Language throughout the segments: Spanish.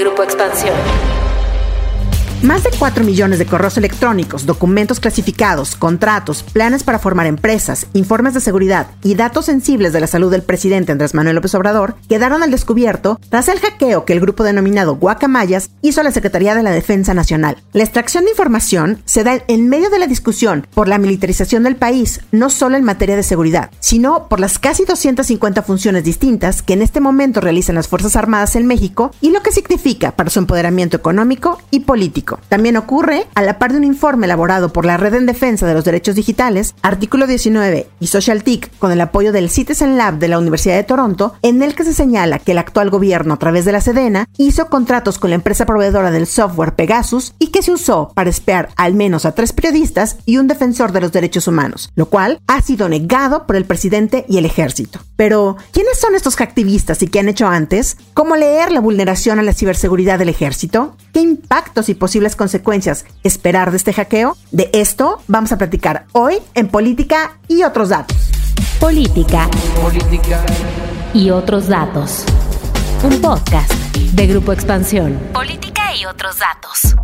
Grupo Expansión. Más de 4 millones de correos electrónicos, documentos clasificados, contratos, planes para formar empresas, informes de seguridad y datos sensibles de la salud del presidente Andrés Manuel López Obrador quedaron al descubierto tras el hackeo que el grupo denominado Guacamayas hizo a la Secretaría de la Defensa Nacional. La extracción de información se da en medio de la discusión por la militarización del país, no solo en materia de seguridad, sino por las casi 250 funciones distintas que en este momento realizan las Fuerzas Armadas en México y lo que significa para su empoderamiento económico y político. También ocurre a la par de un informe elaborado por la Red en Defensa de los Derechos Digitales, Artículo 19 y SocialTIC, con el apoyo del Citizen Lab de la Universidad de Toronto, en el que se señala que el actual gobierno, a través de la Sedena, hizo contratos con la empresa proveedora del software Pegasus y que se usó para espiar al menos a tres periodistas y un defensor de los derechos humanos, lo cual ha sido negado por el presidente y el ejército. Pero, ¿quiénes son estos activistas y qué han hecho antes? ¿Cómo leer la vulneración a la ciberseguridad del ejército? ¿Qué impactos y posibles consecuencias esperar de este hackeo? De esto vamos a platicar hoy en Política y otros datos. Política. Política. Y otros datos. Un podcast de Grupo Expansión. Política y otros datos.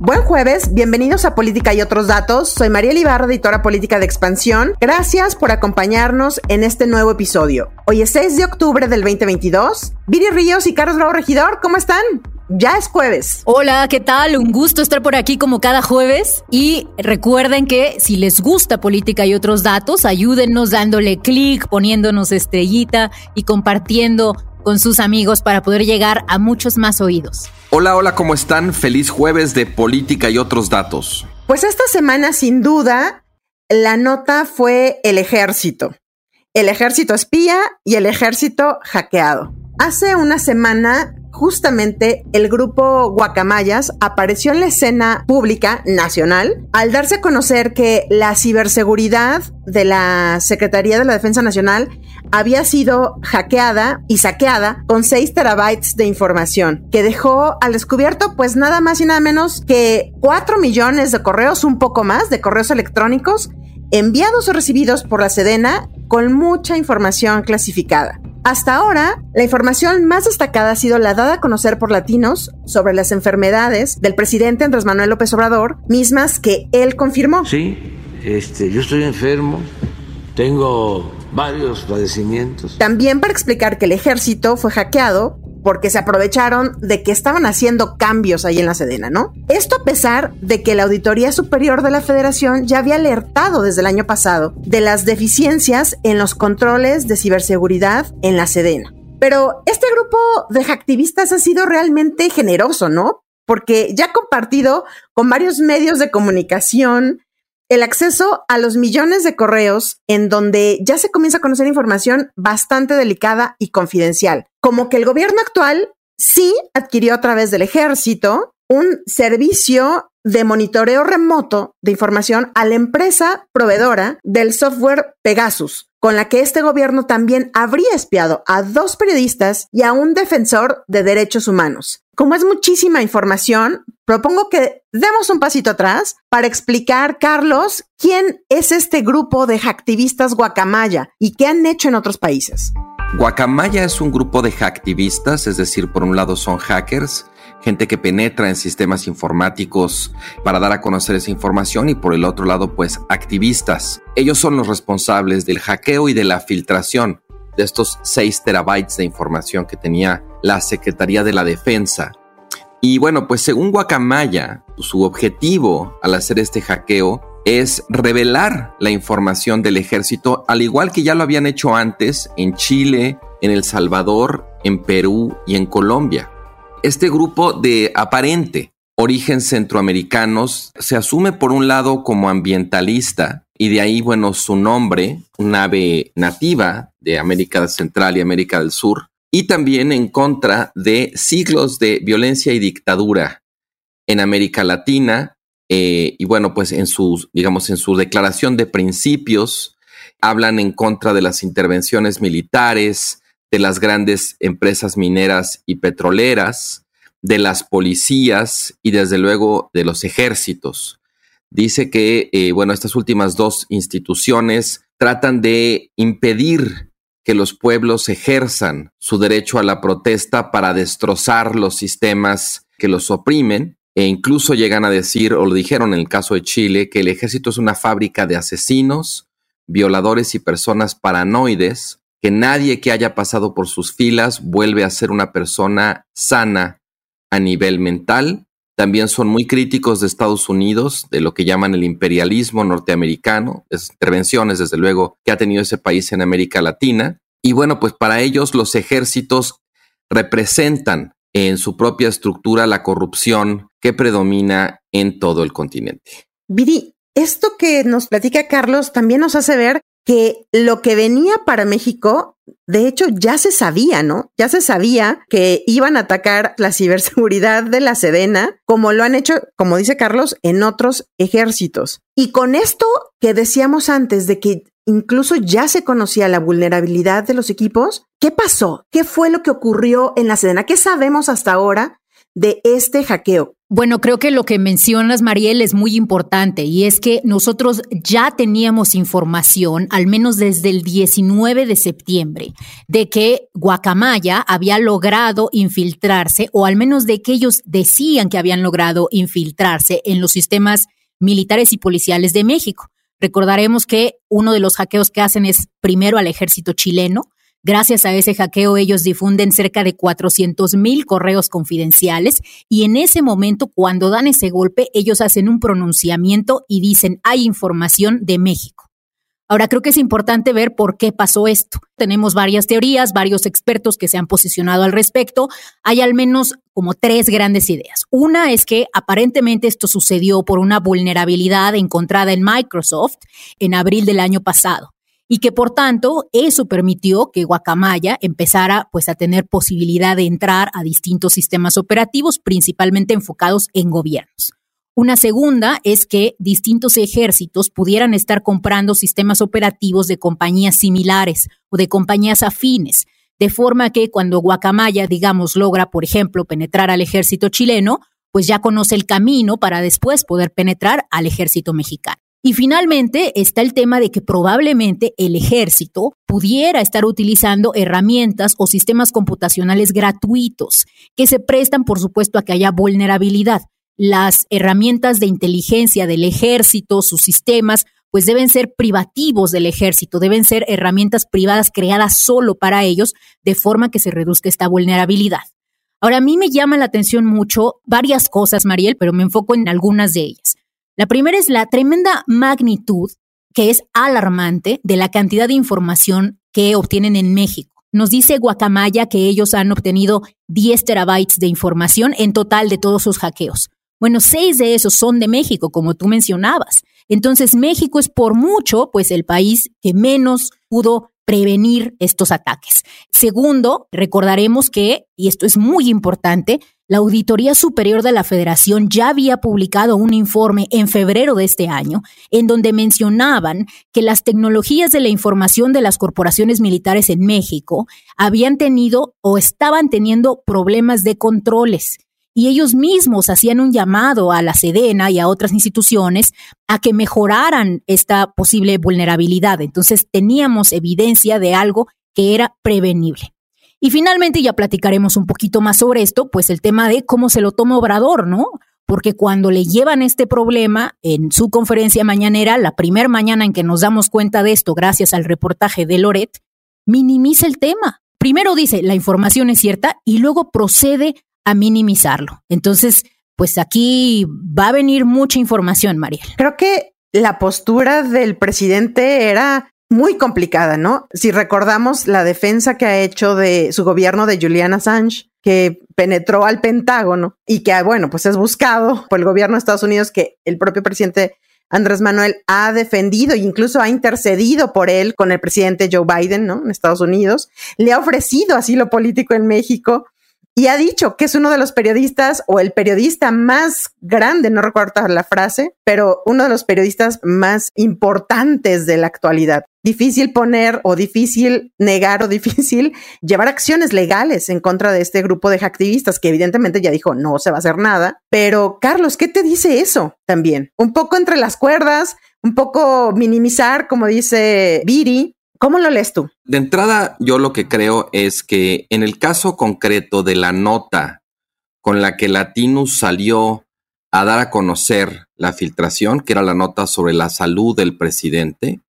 Buen jueves, bienvenidos a Política y otros datos. Soy María Ibarra, editora política de Expansión. Gracias por acompañarnos en este nuevo episodio. Hoy es 6 de octubre del 2022. Viri Ríos y Carlos Bravo Regidor, ¿cómo están? Ya es jueves. Hola, ¿qué tal? Un gusto estar por aquí como cada jueves. Y recuerden que si les gusta política y otros datos, ayúdennos dándole clic, poniéndonos estrellita y compartiendo con sus amigos para poder llegar a muchos más oídos. Hola, hola, ¿cómo están? Feliz jueves de política y otros datos. Pues esta semana, sin duda, la nota fue el ejército. El ejército espía y el ejército hackeado. Hace una semana justamente el grupo Guacamayas apareció en la escena pública nacional al darse a conocer que la ciberseguridad de la Secretaría de la Defensa Nacional había sido hackeada y saqueada con 6 terabytes de información, que dejó al descubierto pues nada más y nada menos que 4 millones de correos, un poco más, de correos electrónicos enviados o recibidos por la Sedena con mucha información clasificada. Hasta ahora, la información más destacada ha sido la dada a conocer por latinos sobre las enfermedades del presidente Andrés Manuel López Obrador, mismas que él confirmó. Sí, este, yo estoy enfermo, tengo varios padecimientos. También para explicar que el ejército fue hackeado porque se aprovecharon de que estaban haciendo cambios ahí en la Sedena, ¿no? Esto a pesar de que la Auditoría Superior de la Federación ya había alertado desde el año pasado de las deficiencias en los controles de ciberseguridad en la Sedena. Pero este grupo de activistas ha sido realmente generoso, ¿no? Porque ya ha compartido con varios medios de comunicación el acceso a los millones de correos en donde ya se comienza a conocer información bastante delicada y confidencial, como que el gobierno actual sí adquirió a través del ejército un servicio de monitoreo remoto de información a la empresa proveedora del software Pegasus, con la que este gobierno también habría espiado a dos periodistas y a un defensor de derechos humanos. Como es muchísima información, propongo que demos un pasito atrás para explicar, Carlos, quién es este grupo de hacktivistas guacamaya y qué han hecho en otros países. Guacamaya es un grupo de hacktivistas, es decir, por un lado son hackers, gente que penetra en sistemas informáticos para dar a conocer esa información y por el otro lado, pues activistas. Ellos son los responsables del hackeo y de la filtración de estos 6 terabytes de información que tenía la Secretaría de la Defensa. Y bueno, pues según Guacamaya, su objetivo al hacer este hackeo es revelar la información del ejército, al igual que ya lo habían hecho antes en Chile, en El Salvador, en Perú y en Colombia. Este grupo de aparente origen centroamericanos se asume por un lado como ambientalista y de ahí, bueno, su nombre, un ave nativa de América Central y América del Sur, y también en contra de siglos de violencia y dictadura en América Latina eh, y bueno, pues en su, digamos, en su declaración de principios, hablan en contra de las intervenciones militares, de las grandes empresas mineras y petroleras, de las policías y desde luego de los ejércitos. Dice que, eh, bueno, estas últimas dos instituciones tratan de impedir que los pueblos ejerzan su derecho a la protesta para destrozar los sistemas que los oprimen e incluso llegan a decir, o lo dijeron en el caso de Chile, que el ejército es una fábrica de asesinos, violadores y personas paranoides, que nadie que haya pasado por sus filas vuelve a ser una persona sana a nivel mental. También son muy críticos de Estados Unidos, de lo que llaman el imperialismo norteamericano, las intervenciones, desde luego, que ha tenido ese país en América Latina. Y bueno, pues para ellos los ejércitos representan en su propia estructura la corrupción que predomina en todo el continente. Viri, esto que nos platica Carlos también nos hace ver que lo que venía para México, de hecho, ya se sabía, ¿no? Ya se sabía que iban a atacar la ciberseguridad de la Sedena, como lo han hecho, como dice Carlos, en otros ejércitos. Y con esto que decíamos antes de que incluso ya se conocía la vulnerabilidad de los equipos. ¿Qué pasó? ¿Qué fue lo que ocurrió en la Sedena? ¿Qué sabemos hasta ahora de este hackeo? Bueno, creo que lo que mencionas, Mariel, es muy importante y es que nosotros ya teníamos información, al menos desde el 19 de septiembre, de que Guacamaya había logrado infiltrarse, o al menos de que ellos decían que habían logrado infiltrarse en los sistemas militares y policiales de México. Recordaremos que uno de los hackeos que hacen es primero al ejército chileno. Gracias a ese hackeo ellos difunden cerca de 400 mil correos confidenciales y en ese momento, cuando dan ese golpe, ellos hacen un pronunciamiento y dicen hay información de México. Ahora creo que es importante ver por qué pasó esto. Tenemos varias teorías, varios expertos que se han posicionado al respecto. Hay al menos como tres grandes ideas. Una es que aparentemente esto sucedió por una vulnerabilidad encontrada en Microsoft en abril del año pasado y que por tanto eso permitió que Guacamaya empezara pues a tener posibilidad de entrar a distintos sistemas operativos principalmente enfocados en gobiernos. Una segunda es que distintos ejércitos pudieran estar comprando sistemas operativos de compañías similares o de compañías afines, de forma que cuando Guacamaya, digamos, logra, por ejemplo, penetrar al ejército chileno, pues ya conoce el camino para después poder penetrar al ejército mexicano. Y finalmente está el tema de que probablemente el ejército pudiera estar utilizando herramientas o sistemas computacionales gratuitos que se prestan, por supuesto, a que haya vulnerabilidad las herramientas de inteligencia del ejército, sus sistemas, pues deben ser privativos del ejército, deben ser herramientas privadas creadas solo para ellos, de forma que se reduzca esta vulnerabilidad. Ahora, a mí me llama la atención mucho varias cosas, Mariel, pero me enfoco en algunas de ellas. La primera es la tremenda magnitud, que es alarmante, de la cantidad de información que obtienen en México. Nos dice Guacamaya que ellos han obtenido 10 terabytes de información en total de todos sus hackeos. Bueno, seis de esos son de México, como tú mencionabas. Entonces, México es por mucho, pues, el país que menos pudo prevenir estos ataques. Segundo, recordaremos que, y esto es muy importante, la Auditoría Superior de la Federación ya había publicado un informe en febrero de este año en donde mencionaban que las tecnologías de la información de las corporaciones militares en México habían tenido o estaban teniendo problemas de controles y ellos mismos hacían un llamado a la Sedena y a otras instituciones a que mejoraran esta posible vulnerabilidad. Entonces teníamos evidencia de algo que era prevenible. Y finalmente ya platicaremos un poquito más sobre esto, pues el tema de cómo se lo toma Obrador, ¿no? Porque cuando le llevan este problema en su conferencia mañanera, la primera mañana en que nos damos cuenta de esto, gracias al reportaje de Loret, minimiza el tema. Primero dice, la información es cierta y luego procede a minimizarlo. Entonces, pues aquí va a venir mucha información, Mariel. Creo que la postura del presidente era muy complicada, ¿no? Si recordamos la defensa que ha hecho de su gobierno de Julian Assange, que penetró al Pentágono y que, bueno, pues es buscado por el gobierno de Estados Unidos, que el propio presidente Andrés Manuel ha defendido e incluso ha intercedido por él con el presidente Joe Biden, ¿no? En Estados Unidos. Le ha ofrecido asilo político en México y ha dicho que es uno de los periodistas o el periodista más grande, no recuerdo la frase, pero uno de los periodistas más importantes de la actualidad. Difícil poner o difícil negar o difícil llevar acciones legales en contra de este grupo de activistas que evidentemente ya dijo no se va a hacer nada. Pero Carlos, ¿qué te dice eso también? Un poco entre las cuerdas, un poco minimizar, como dice Viri, ¿Cómo lo lees tú? De entrada, yo lo que creo es que en el caso concreto de la nota con la que Latinus salió a dar a conocer la filtración, que era la nota sobre la salud del presidente,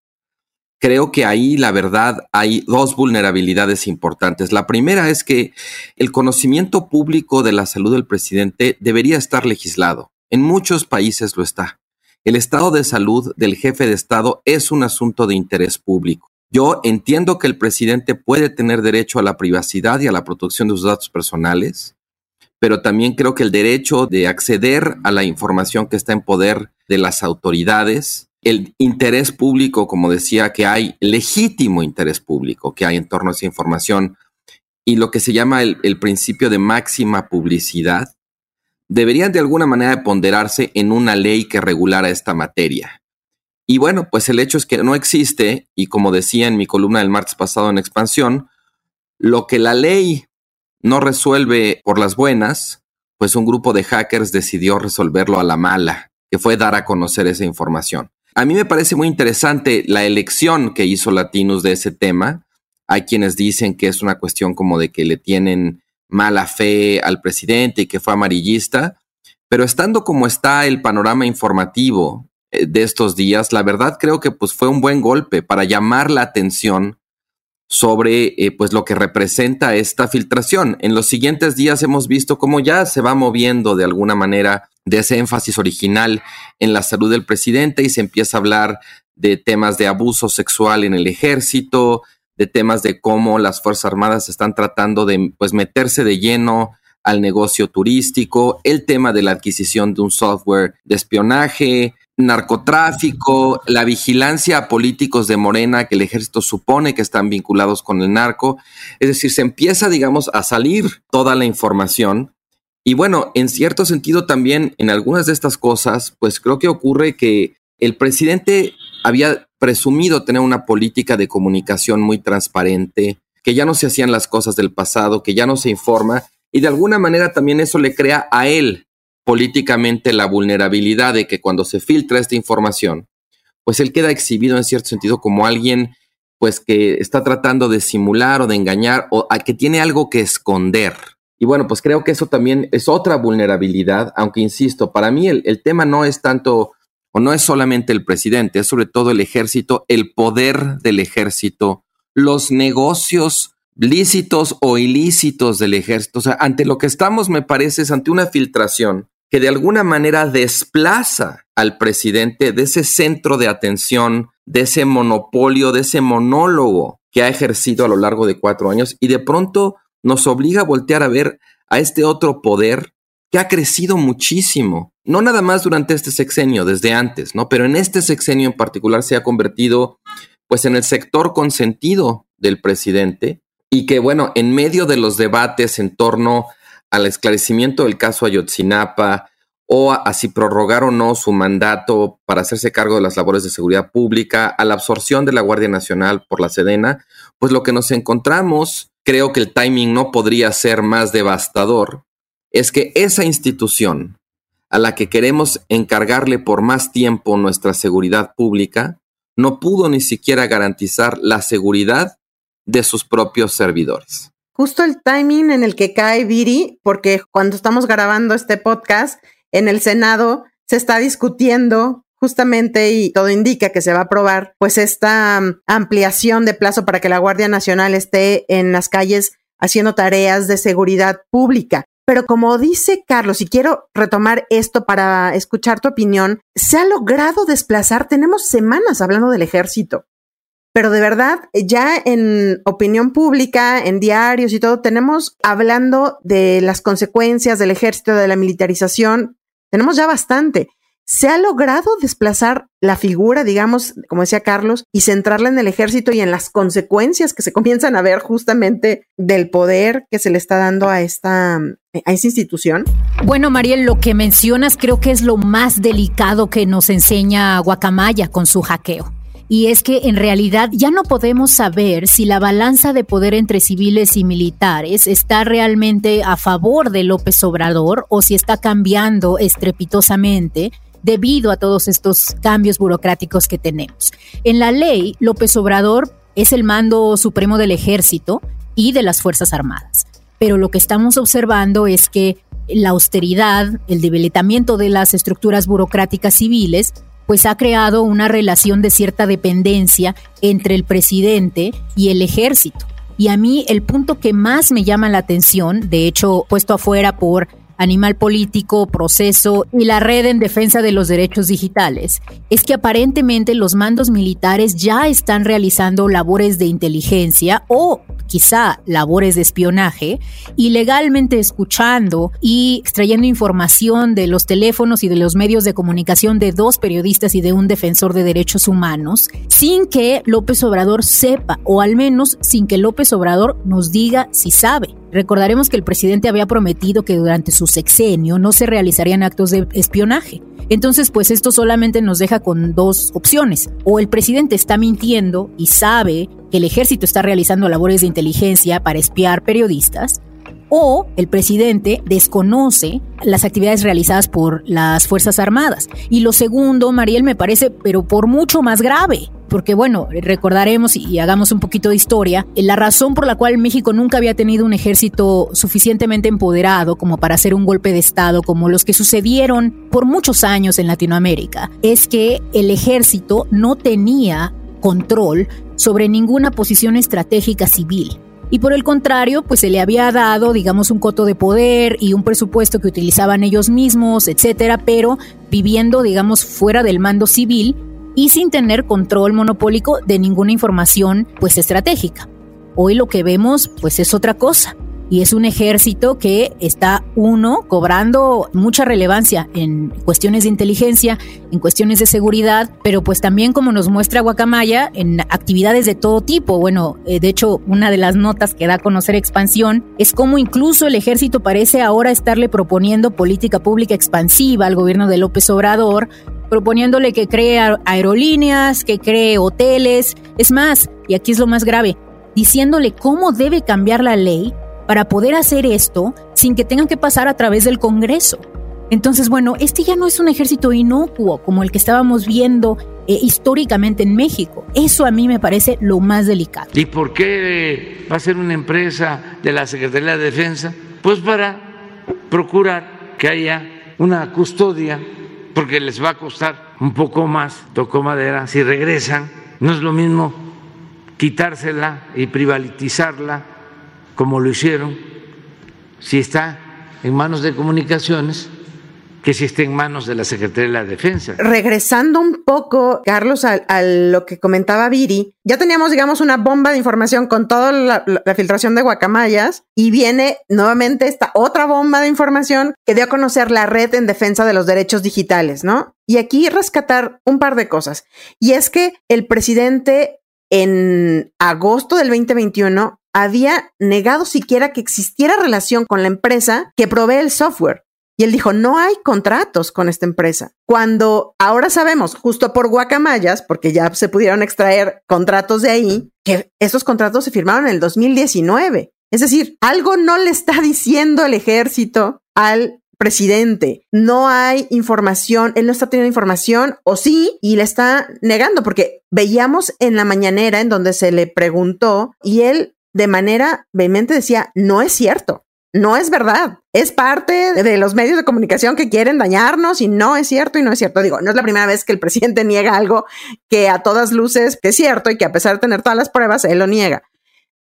creo que ahí la verdad hay dos vulnerabilidades importantes. La primera es que el conocimiento público de la salud del presidente debería estar legislado. En muchos países lo está. El estado de salud del jefe de Estado es un asunto de interés público. Yo entiendo que el presidente puede tener derecho a la privacidad y a la protección de sus datos personales, pero también creo que el derecho de acceder a la información que está en poder de las autoridades, el interés público, como decía, que hay legítimo interés público que hay en torno a esa información y lo que se llama el, principio de máxima publicidad, deberían de alguna manera ponderarse en una ley que regulara esta materia. Y bueno, pues el hecho es que no existe, y como decía en mi columna del martes pasado en Expansión, lo que la ley no resuelve por las buenas, pues un grupo de hackers decidió resolverlo a la mala, que fue dar a conocer esa información. A mí me parece muy interesante la elección que hizo Latinus de ese tema. Hay quienes dicen que es una cuestión como de que le tienen mala fe al presidente y que fue amarillista, pero estando como está el panorama informativo de estos días, la verdad creo que pues fue un buen golpe para llamar la atención sobre eh, pues lo que representa esta filtración. En los siguientes días hemos visto cómo ya se va moviendo de alguna manera de ese énfasis original en la salud del presidente y se empieza a hablar de temas de abuso sexual en el ejército, de temas de cómo las Fuerzas Armadas están tratando de pues, meterse de lleno al negocio turístico, el tema de la adquisición de un software de espionaje, narcotráfico, la vigilancia a políticos de Morena que el ejército supone que están vinculados con el narco. Es decir, se empieza, digamos, a salir toda la información. Y bueno, en cierto sentido también en algunas de estas cosas, pues creo que ocurre que el presidente había presumido tener una política de comunicación muy transparente, que ya no se hacían las cosas del pasado, que ya no se informa, y de alguna manera también eso le crea a él políticamente la vulnerabilidad de que cuando se filtra esta información, pues él queda exhibido en cierto sentido como alguien pues que está tratando de simular o de engañar o que tiene algo que esconder. Y bueno, pues creo que eso también es otra vulnerabilidad, aunque insisto, para mí el, el tema no es tanto o no es solamente el presidente, es sobre todo el ejército, el poder del ejército, los negocios lícitos o ilícitos del ejército. O sea, ante lo que estamos, me parece, es ante una filtración que de alguna manera desplaza al presidente de ese centro de atención, de ese monopolio, de ese monólogo que ha ejercido a lo largo de cuatro años y de pronto nos obliga a voltear a ver a este otro poder que ha crecido muchísimo, no nada más durante este sexenio, desde antes, ¿no? Pero en este sexenio en particular se ha convertido pues en el sector consentido del presidente y que bueno, en medio de los debates en torno al esclarecimiento del caso Ayotzinapa o a, si prorrogar o no su mandato para hacerse cargo de las labores de seguridad pública, a la absorción de la Guardia Nacional por la Sedena, pues lo que nos encontramos, creo que el timing no podría ser más devastador, es que esa institución a la que queremos encargarle por más tiempo nuestra seguridad pública, no pudo ni siquiera garantizar la seguridad de sus propios servidores. Justo el timing en el que cae Viri, porque cuando estamos grabando este podcast en el Senado se está discutiendo justamente y todo indica que se va a aprobar pues esta um, ampliación de plazo para que la Guardia Nacional esté en las calles haciendo tareas de seguridad pública. Pero como dice Carlos, y quiero retomar esto para escuchar tu opinión, se ha logrado desplazar, tenemos semanas hablando del ejército, pero de verdad, ya en opinión pública, en diarios y todo, tenemos hablando de las consecuencias del ejército, de la militarización, tenemos ya bastante. Se ha logrado desplazar la figura, digamos, como decía Carlos, y centrarla en el ejército y en las consecuencias que se comienzan a ver justamente del poder que se le está dando a esta, a esa institución. Bueno, Mariel, lo que mencionas creo que es lo más delicado que nos enseña Guacamaya con su hackeo y es que en realidad ya no podemos saber si la balanza de poder entre civiles y militares está realmente a favor de López Obrador o si está cambiando estrepitosamente debido a todos estos cambios burocráticos que tenemos. En la ley, López Obrador es el mando supremo del ejército y de las Fuerzas Armadas. Pero lo que estamos observando es que la austeridad, el debilitamiento de las estructuras burocráticas civiles, pues ha creado una relación de cierta dependencia entre el presidente y el ejército. Y a mí el punto que más me llama la atención, de hecho puesto afuera por Animal Político, Proceso y la Red en Defensa de los Derechos Digitales, es que aparentemente los mandos militares ya están realizando labores de inteligencia o quizá labores de espionaje, ilegalmente escuchando y extrayendo información de los teléfonos y de los medios de comunicación de dos periodistas y de un defensor de derechos humanos, sin que López Obrador sepa, o al menos sin que López Obrador nos diga si sabe. Recordaremos que el presidente había prometido que durante su sexenio no se realizarían actos de espionaje. Entonces, pues esto solamente nos deja con dos opciones. O el presidente está mintiendo y sabe que el ejército está realizando labores de inteligencia para espiar periodistas, o el presidente desconoce las actividades realizadas por las Fuerzas Armadas. Y lo segundo, Mariel, me parece, pero por mucho más grave porque bueno, recordaremos y hagamos un poquito de historia, la razón por la cual México nunca había tenido un ejército suficientemente empoderado como para hacer un golpe de Estado como los que sucedieron por muchos años en Latinoamérica, es que el ejército no tenía control sobre ninguna posición estratégica civil. Y por el contrario, pues se le había dado, digamos, un coto de poder y un presupuesto que utilizaban ellos mismos, etcétera, pero viviendo, digamos, fuera del mando civil y sin tener control monopólico de ninguna información pues estratégica. Hoy lo que vemos pues es otra cosa y es un ejército que está uno cobrando mucha relevancia en cuestiones de inteligencia, en cuestiones de seguridad, pero pues también como nos muestra Guacamaya en actividades de todo tipo. Bueno, eh, de hecho una de las notas que da a conocer expansión es cómo incluso el ejército parece ahora estarle proponiendo política pública expansiva al gobierno de López Obrador proponiéndole que cree aerolíneas, que cree hoteles, es más, y aquí es lo más grave, diciéndole cómo debe cambiar la ley para poder hacer esto sin que tengan que pasar a través del Congreso. Entonces, bueno, este ya no es un ejército inocuo como el que estábamos viendo eh, históricamente en México. Eso a mí me parece lo más delicado. ¿Y por qué va a ser una empresa de la Secretaría de Defensa? Pues para procurar que haya una custodia porque les va a costar un poco más, tocó madera, si regresan, no es lo mismo quitársela y privatizarla como lo hicieron, si está en manos de comunicaciones, que si esté en manos de la Secretaría de la Defensa. Regresando un poco, Carlos, a, lo que comentaba Viri, ya teníamos, digamos, una bomba de información con toda la, la, filtración de guacamayas y viene nuevamente esta otra bomba de información que dio a conocer la red en defensa de los derechos digitales, ¿no? Y aquí rescatar un par de cosas. Y es que el presidente en agosto del 2021 había negado siquiera que existiera relación con la empresa que provee el software. Y él dijo, no hay contratos con esta empresa. Cuando ahora sabemos, justo por guacamayas, porque ya se pudieron extraer contratos de ahí, que esos contratos se firmaron en el 2019. Es decir, algo no le está diciendo el ejército al presidente. No hay información, él no está teniendo información, o sí, y le está negando, porque veíamos en la mañanera en donde se le preguntó y él de manera vehemente decía, no es cierto no es verdad. Es parte de los medios de comunicación que quieren dañarnos y no es cierto y no es cierto. Digo, no es la primera vez que el presidente niega algo que a todas luces es cierto y que a pesar de tener todas las pruebas, él lo niega.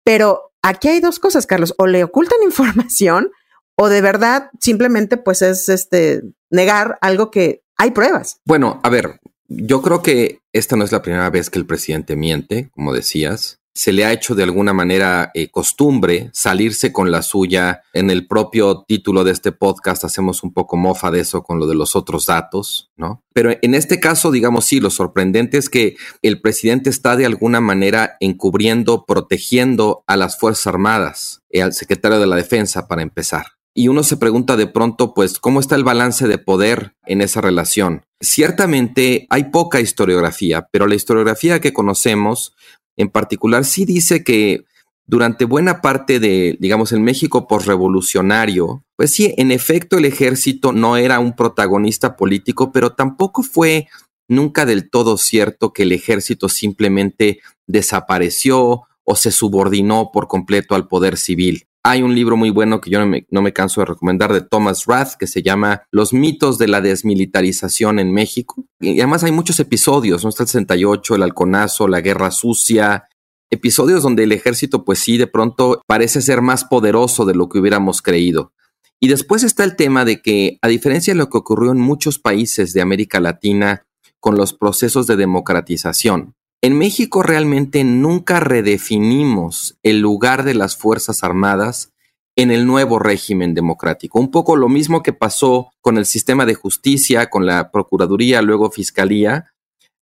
Pero aquí hay dos cosas, Carlos. O le ocultan información o de verdad simplemente pues es este negar algo que hay pruebas. Bueno, a ver, yo creo que esta no es la primera vez que el presidente miente, como decías se le ha hecho de alguna manera eh, costumbre salirse con la suya. En el propio título de este podcast hacemos un poco mofa de eso con lo de los otros datos, ¿no? Pero en este caso, digamos, sí, lo sorprendente es que el presidente está de alguna manera encubriendo, protegiendo a las Fuerzas Armadas, eh, al secretario de la Defensa, para empezar. Y uno se pregunta de pronto, pues, ¿cómo está el balance de poder en esa relación? Ciertamente hay poca historiografía, pero la historiografía que conocemos en particular sí dice que durante buena parte de, digamos, el México postrevolucionario, pues sí, en efecto el ejército no era un protagonista político, pero tampoco fue nunca del todo cierto que el ejército simplemente desapareció o se subordinó por completo al poder civil. Hay un libro muy bueno que yo no me, canso de recomendar de Thomas Rath que se llama Los mitos de la desmilitarización en México. Y además hay muchos episodios, ¿no? Está el 68, el halconazo, la guerra sucia, episodios donde el ejército pues sí de pronto parece ser más poderoso de lo que hubiéramos creído. Y después está el tema de que, a diferencia de lo que ocurrió en muchos países de América Latina con los procesos de democratización, en México realmente nunca redefinimos el lugar de las Fuerzas Armadas en el nuevo régimen democrático. Un poco lo mismo que pasó con el sistema de justicia, con la Procuraduría, luego Fiscalía.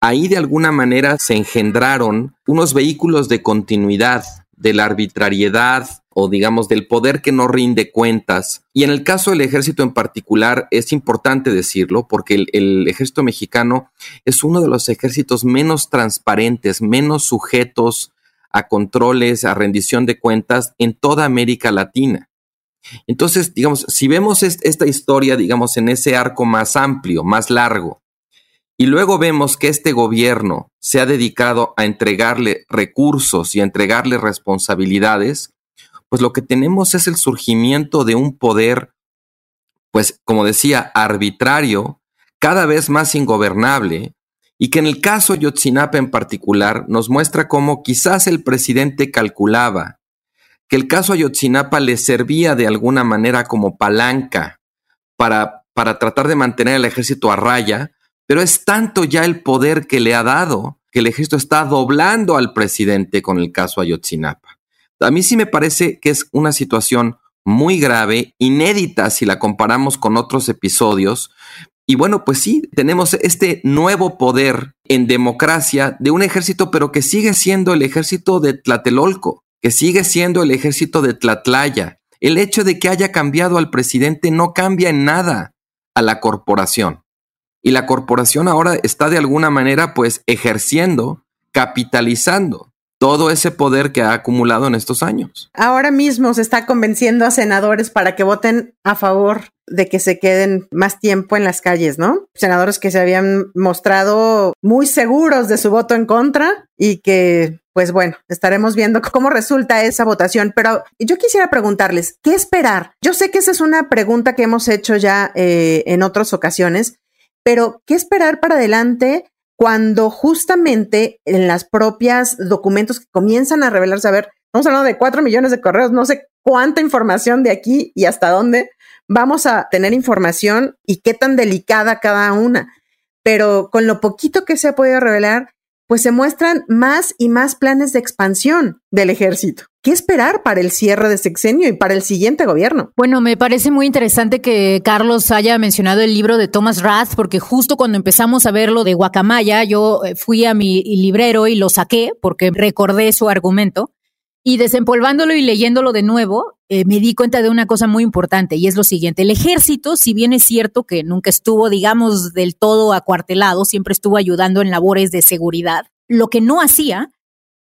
Ahí de alguna manera se engendraron unos vehículos de continuidad de la arbitrariedad, o digamos del poder que no rinde cuentas. Y en el caso del ejército en particular es importante decirlo porque el, ejército mexicano es uno de los ejércitos menos transparentes, menos sujetos a controles, a rendición de cuentas en toda América Latina. Entonces, digamos, si vemos esta historia, digamos, en ese arco más amplio, más largo, y luego vemos que este gobierno se ha dedicado a entregarle recursos y a entregarle responsabilidades, pues lo que tenemos es el surgimiento de un poder, pues como decía, arbitrario, cada vez más ingobernable, y que en el caso Yotzinapa en particular nos muestra cómo quizás el presidente calculaba que el caso Ayotzinapa le servía de alguna manera como palanca para, para tratar de mantener al ejército a raya, pero es tanto ya el poder que le ha dado que el ejército está doblando al presidente con el caso Ayotzinapa. A mí sí me parece que es una situación muy grave, inédita si la comparamos con otros episodios. Y bueno, pues sí, tenemos este nuevo poder en democracia de un ejército, pero que sigue siendo el ejército de Tlatelolco, que sigue siendo el ejército de Tlatlaya. El hecho de que haya cambiado al presidente no cambia en nada a la corporación. Y la corporación ahora está de alguna manera pues ejerciendo, capitalizando todo ese poder que ha acumulado en estos años. Ahora mismo se está convenciendo a senadores para que voten a favor de que se queden más tiempo en las calles, ¿no? Senadores que se habían mostrado muy seguros de su voto en contra y que, pues bueno, estaremos viendo cómo resulta esa votación. Pero yo quisiera preguntarles, ¿qué esperar? Yo sé que esa es una pregunta que hemos hecho ya eh, en otras ocasiones, pero ¿qué esperar para adelante cuando justamente en las propias documentos que comienzan a revelarse, a ver, estamos hablando de cuatro millones de correos, no sé cuánta información de aquí y hasta dónde vamos a tener información y qué tan delicada cada una. Pero con lo poquito que se ha podido revelar, pues se muestran más y más planes de expansión del ejército. ¿Qué esperar para el cierre de sexenio y para el siguiente gobierno? Bueno, me parece muy interesante que Carlos haya mencionado el libro de Thomas Rath, porque justo cuando empezamos a verlo de Guacamaya, yo eh, fui a mi librero y lo saqué porque recordé su argumento. Y desempolvándolo y leyéndolo de nuevo, eh, me di cuenta de una cosa muy importante y es lo siguiente. El ejército, si bien es cierto que nunca estuvo, digamos, del todo acuartelado, siempre estuvo ayudando en labores de seguridad, lo que no hacía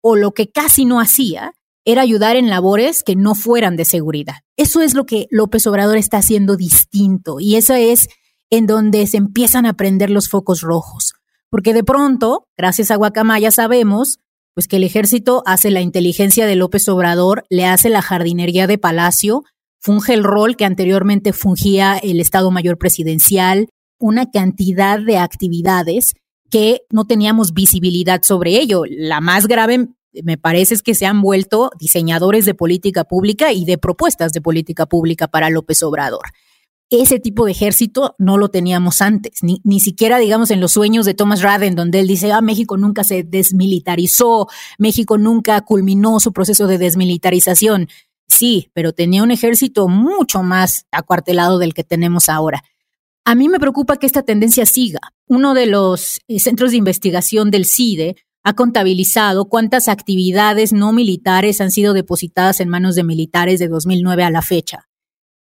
o lo que casi no hacía era ayudar en labores que no fueran de seguridad. Eso es lo que López Obrador está haciendo distinto y eso es en donde se empiezan a prender los focos rojos. Porque de pronto, gracias a Guacamaya, sabemos pues que el ejército hace la inteligencia de López Obrador, le hace la jardinería de Palacio, funge el rol que anteriormente fungía el Estado Mayor Presidencial, una cantidad de actividades que no teníamos visibilidad sobre ello. La más grave, me parece, es que se han vuelto diseñadores de política pública y de propuestas de política pública para López Obrador ese tipo de ejército no lo teníamos antes, ni, ni siquiera, digamos, en los sueños de Thomas Raden, donde él dice, ah, México nunca se desmilitarizó, México nunca culminó su proceso de desmilitarización. Sí, pero tenía un ejército mucho más acuartelado del que tenemos ahora. A mí me preocupa que esta tendencia siga. Uno de los eh, centros de investigación del CIDE ha contabilizado cuántas actividades no militares han sido depositadas en manos de militares de 2009 a la fecha.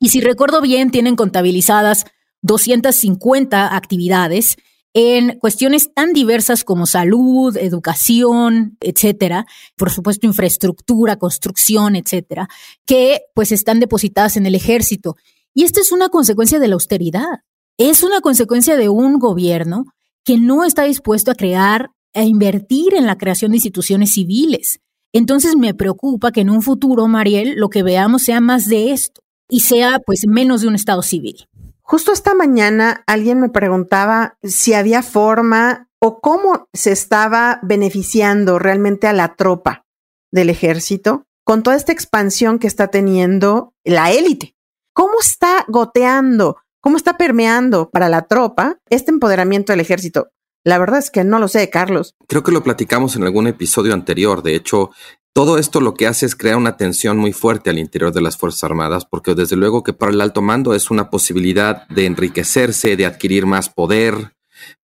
Y si recuerdo bien, tienen contabilizadas 250 actividades en cuestiones tan diversas como salud, educación, etcétera, por supuesto infraestructura, construcción, etcétera, que pues están depositadas en el ejército. Y esto es una consecuencia de la austeridad. Es una consecuencia de un gobierno que no está dispuesto a crear, a invertir en la creación de instituciones civiles. Entonces me preocupa que en un futuro, Mariel, lo que veamos sea más de esto y sea pues menos de un Estado civil. Justo esta mañana alguien me preguntaba si había forma o cómo se estaba beneficiando realmente a la tropa del ejército con toda esta expansión que está teniendo la élite. ¿Cómo está goteando? ¿Cómo está permeando para la tropa este empoderamiento del ejército? La verdad es que no lo sé, Carlos. Creo que lo platicamos en algún episodio anterior. De hecho, todo esto lo que hace es crear una tensión muy fuerte al interior de las Fuerzas Armadas, porque desde luego que para el alto mando es una posibilidad de enriquecerse, de adquirir más poder,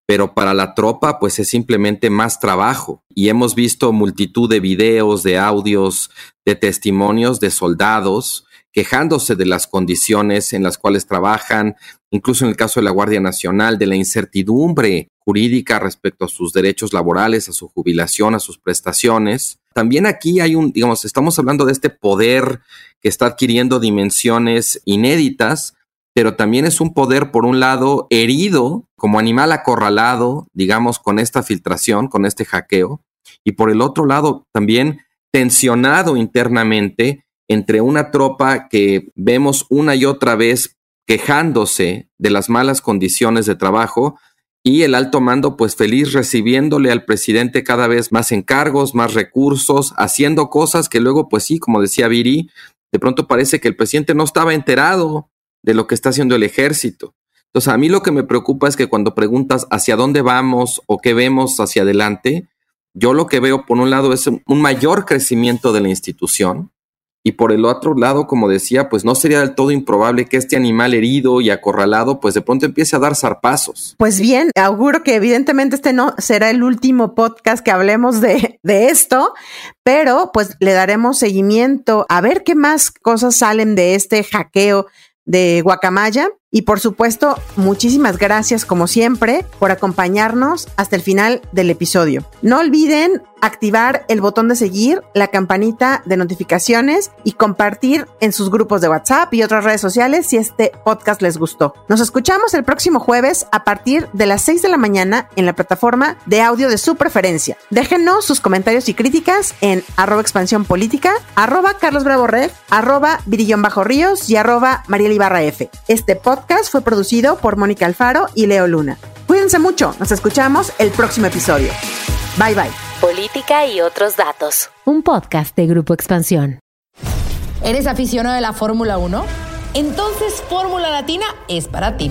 pero para la tropa pues es simplemente más trabajo. Y hemos visto multitud de videos, de audios, de testimonios de soldados quejándose de las condiciones en las cuales trabajan, incluso en el caso de la Guardia Nacional, de la incertidumbre jurídica respecto a sus derechos laborales, a su jubilación, a sus prestaciones. También aquí hay un, digamos, estamos hablando de este poder que está adquiriendo dimensiones inéditas, pero también es un poder, por un lado, herido, como animal acorralado, digamos, con esta filtración, con este hackeo, y por el otro lado, también tensionado internamente entre una tropa que vemos una y otra vez quejándose de las malas condiciones de trabajo y el alto mando pues feliz recibiéndole al presidente cada vez más encargos, más recursos, haciendo cosas que luego pues sí, como decía Viri, de pronto parece que el presidente no estaba enterado de lo que está haciendo el ejército. Entonces a mí lo que me preocupa es que cuando preguntas hacia dónde vamos o qué vemos hacia adelante, yo lo que veo por un lado es un mayor crecimiento de la institución, y por el otro lado, como decía, pues no sería del todo improbable que este animal herido y acorralado, pues de pronto empiece a dar zarpazos. Pues bien, auguro que evidentemente este no será el último podcast que hablemos de, de esto, pero pues le daremos seguimiento a ver qué más cosas salen de este hackeo de Guacamaya. Y por supuesto, muchísimas gracias como siempre por acompañarnos hasta el final del episodio. No olviden activar el botón de seguir, la campanita de notificaciones y compartir en sus grupos de WhatsApp y otras redes sociales si este podcast les gustó. Nos escuchamos el próximo jueves a partir de las 6 de la mañana en la plataforma de audio de su preferencia. Déjenos sus comentarios y críticas en arroba expansión política, arroba Carlos Bravo Red, arroba Virillón Ríos y arroba Mariel F. Este podcast fue producido por Mónica Alfaro y Leo Luna. Cuídense mucho, nos escuchamos el próximo episodio. Bye bye. Política y otros datos. Un podcast de Grupo Expansión. ¿Eres aficionado de la Fórmula 1? Entonces Fórmula Latina es para ti.